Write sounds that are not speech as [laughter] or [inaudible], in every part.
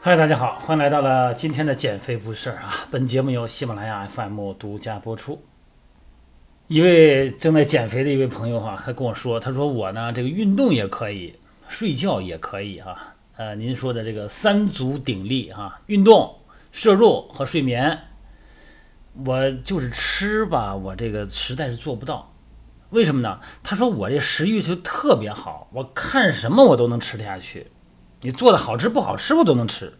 嗨，大家好，欢迎来到了今天的减肥不是事儿啊！本节目由喜马拉雅 FM 独家播出。一位正在减肥的一位朋友哈、他跟我说，他说我呢这个运动也可以，睡觉也可以啊、呃，您说的这个三足鼎立啊、运动、摄入和睡眠，我就是吃吧，我这个实在是做不到。为什么呢？他说我这食欲就特别好，我看什么我都能吃得下去。你做的好吃不好吃我都能吃。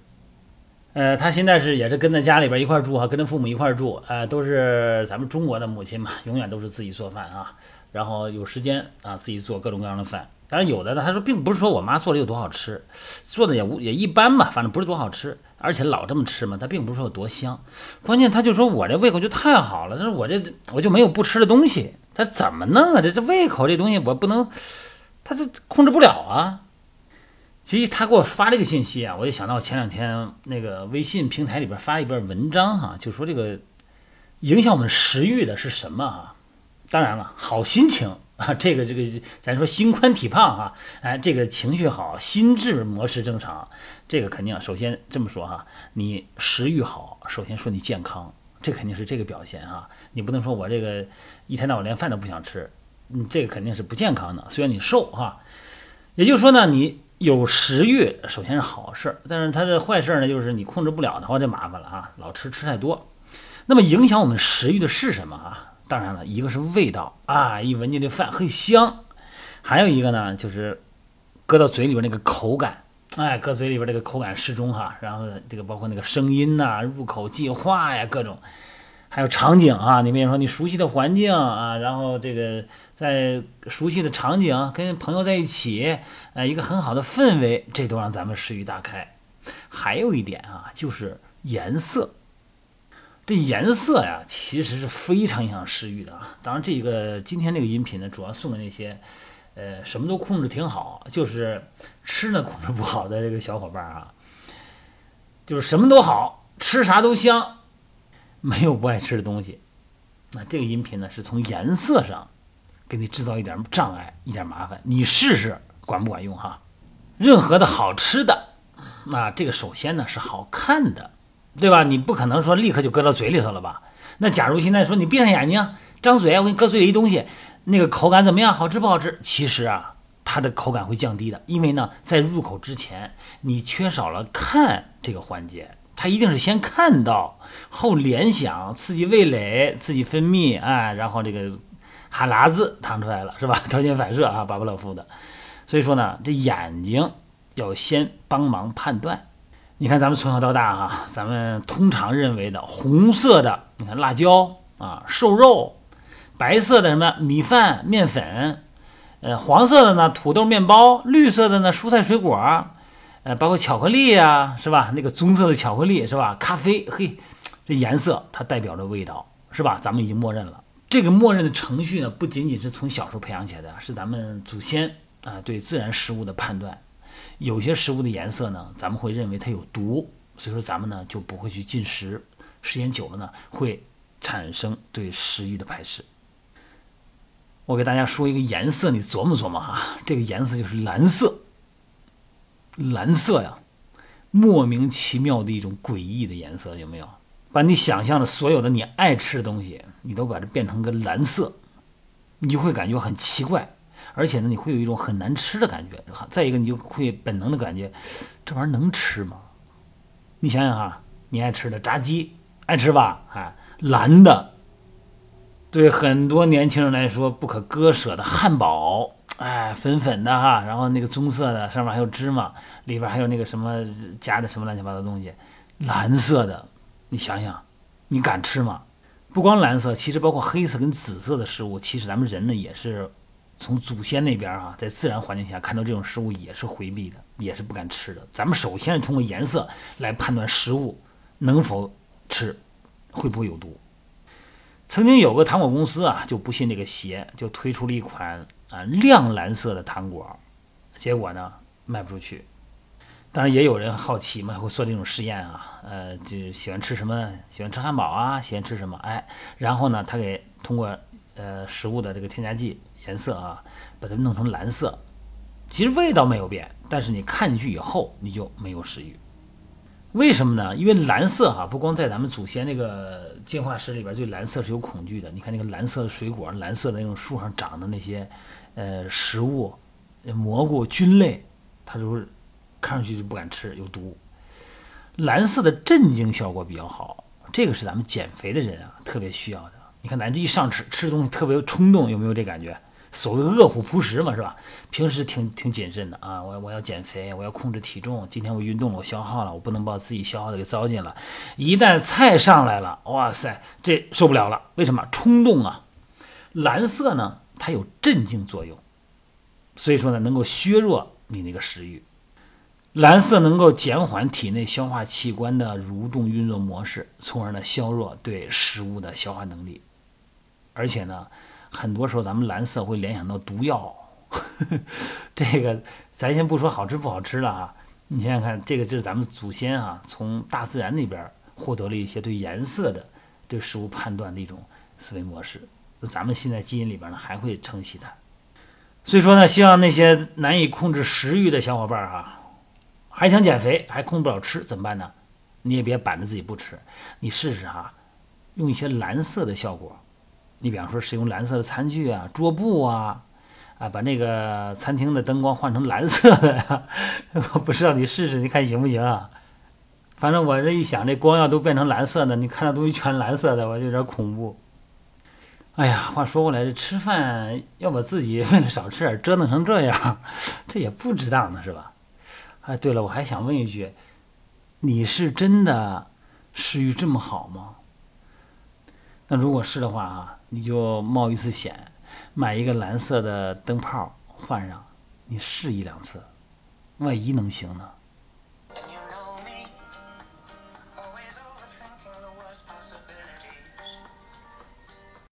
呃，他现在是也是跟在家里边一块住哈，跟着父母一块住，呃，都是咱们中国的母亲嘛，永远都是自己做饭啊，然后有时间啊自己做各种各样的饭。当然有的呢，他说并不是说我妈做的有多好吃，做的也无也一般吧，反正不是多好吃，而且老这么吃嘛，他并不是说有多香。关键他就说我这胃口就太好了，他说我这我就没有不吃的东西，他怎么弄啊？这这胃口这东西我不能，他这控制不了啊。其实他给我发这个信息啊，我就想到前两天那个微信平台里边发了一篇文章哈、就说这个影响我们食欲的是什么啊、当然了，好心情啊，这个这个咱说心宽体胖哈、哎，这个情绪好，心智模式正常，这个肯定首先这么说哈、你食欲好，首先说你健康，这肯定是这个表现啊、你不能说我这个一天到晚连饭都不想吃，你，这个肯定是不健康的。虽然你瘦哈、也就是说呢，你有食欲，首先是好事儿，但是它的坏事呢，就是你控制不了的话，就麻烦了啊，老吃吃太多。那么影响我们食欲的是什么啊？当然了，一个是味道啊，一闻见这饭很香，还有一个呢，就是搁到嘴里边那个口感，哎，搁嘴里边这个口感适中哈，然后这个包括那个声音呐、入口即化呀，各种。还有场景啊，你比如说你熟悉的环境啊，然后这个在熟悉的场景跟朋友在一起，呃，一个很好的氛围，这都让咱们食欲大开。还有一点啊，就是颜色，这颜色呀，其实是非常影响食欲的啊。当然，这个今天这个音频呢，主要送给那些呃什么都控制挺好，就是吃呢控制不好的这个小伙伴啊，就是什么都好吃啥都香。没有不爱吃的东西。那这个音频呢，是从颜色上给你制造一点障碍，一点麻烦。你试试管不管用哈？任何的好吃的，那这个首先呢是好看的，对吧？你不可能说立刻就搁到嘴里头了吧？那假如现在说你闭上眼睛，张嘴，我给你搁嘴里一东西，那个口感怎么样？好吃不好吃？其实啊，它的口感会降低的，因为呢，在入口之前，你缺少了看这个环节。它一定是先看到，后联想，刺激味蕾，刺激分泌，哎，然后这个哈喇子淌出来了，是吧？条件反射啊，巴甫洛夫的。所以说呢，这眼睛要先帮忙判断。你看咱们从小到大哈、咱们通常认为的红色的，你看辣椒啊，瘦肉；白色的什么米饭、面粉；呃，黄色的呢土豆、面包；绿色的呢蔬菜、水果。呃，包括巧克力呀、是吧？那个棕色的巧克力是吧？咖啡，嘿，这颜色它代表着味道，是吧？咱们已经默认了。这个默认的程序呢，不仅仅是从小时候培养起来的，是咱们祖先啊、对自然食物的判断。有些食物的颜色呢，咱们会认为它有毒，所以说咱们呢就不会去进食。时间久了呢，会产生对食欲的排斥。我给大家说一个颜色，你琢磨琢磨哈，这个颜色就是蓝色。蓝色呀，莫名其妙的一种诡异的颜色，有没有？把你想象的所有的你爱吃的东西，你都把它变成个蓝色，你就会感觉很奇怪，而且呢，你会有一种很难吃的感觉。再一个，你就会本能的感觉，这玩意儿能吃吗？你想想哈，你爱吃的炸鸡，爱吃吧？哎，蓝的，对很多年轻人来说不可割舍的汉堡。哎，粉粉的哈，然后那个棕色的，上面还有芝麻，里边还有那个什么加的什么乱七八糟东西，蓝色的，你想想，你敢吃吗？不光蓝色，其实包括黑色跟紫色的食物，其实咱们人呢也是从祖先那边啊，在自然环境下看到这种食物也是回避的，也是不敢吃的。咱们首先是通过颜色来判断食物能否吃，会不会有毒。曾经有个糖果公司啊，就不信这个邪，就推出了一款。啊，亮蓝色的糖果，结果呢卖不出去。当然也有人好奇嘛，会做这种实验啊，呃，就喜欢吃什么？喜欢吃汉堡啊，喜欢吃什么？哎，然后呢，他给通过呃食物的这个添加剂颜色啊，把它弄成蓝色，其实味道没有变，但是你看进去以后你就没有食欲。为什么呢？因为蓝色哈，不光在咱们祖先那个进化史里边对蓝色是有恐惧的。你看那个蓝色的水果，蓝色的那种树上长的那些呃食物，蘑菇、菌类，它就是看上去就不敢吃，有毒。蓝色的镇静效果比较好，这个是咱们减肥的人啊特别需要的。你看咱这一上吃吃东西特别冲动，有没有这感觉？所谓饿虎扑食嘛，是吧？平时挺挺谨慎的啊，我我要减肥，我要控制体重。今天我运动了，我消耗了，我不能把自己消耗的给糟践了。一旦菜上来了，哇塞，这受不了了。为什么？冲动啊！蓝色呢，它有镇静作用，所以说呢，能够削弱你那个食欲。蓝色能够减缓体内消化器官的蠕动运作模式，从而呢削弱对食物的消化能力。而且呢。很多时候，咱们蓝色会联想到毒药，[laughs] 这个咱先不说好吃不好吃了哈。你想想看，这个就是咱们祖先啊，从大自然那边获得了一些对颜色的、对食物判断的一种思维模式。咱们现在基因里边呢还会承袭它。所以说呢，希望那些难以控制食欲的小伙伴啊，还想减肥还控制不了吃怎么办呢？你也别板着自己不吃，你试试哈，用一些蓝色的效果。你比方说使用蓝色的餐具啊、桌布啊，啊，把那个餐厅的灯光换成蓝色的呀，[laughs] 我不知道你试试，你看行不行啊？反正我这一想，这光要都变成蓝色的，你看到东西全蓝色的，我有点恐怖。哎呀，话说过来，这吃饭要把自己 [laughs] 为了少吃点折腾成这样，[laughs] 这也不值当的是吧？哎，对了，我还想问一句，你是真的食欲这么好吗？那如果是的话啊？你就冒一次险，买一个蓝色的灯泡换上，你试一两次，万一能行呢？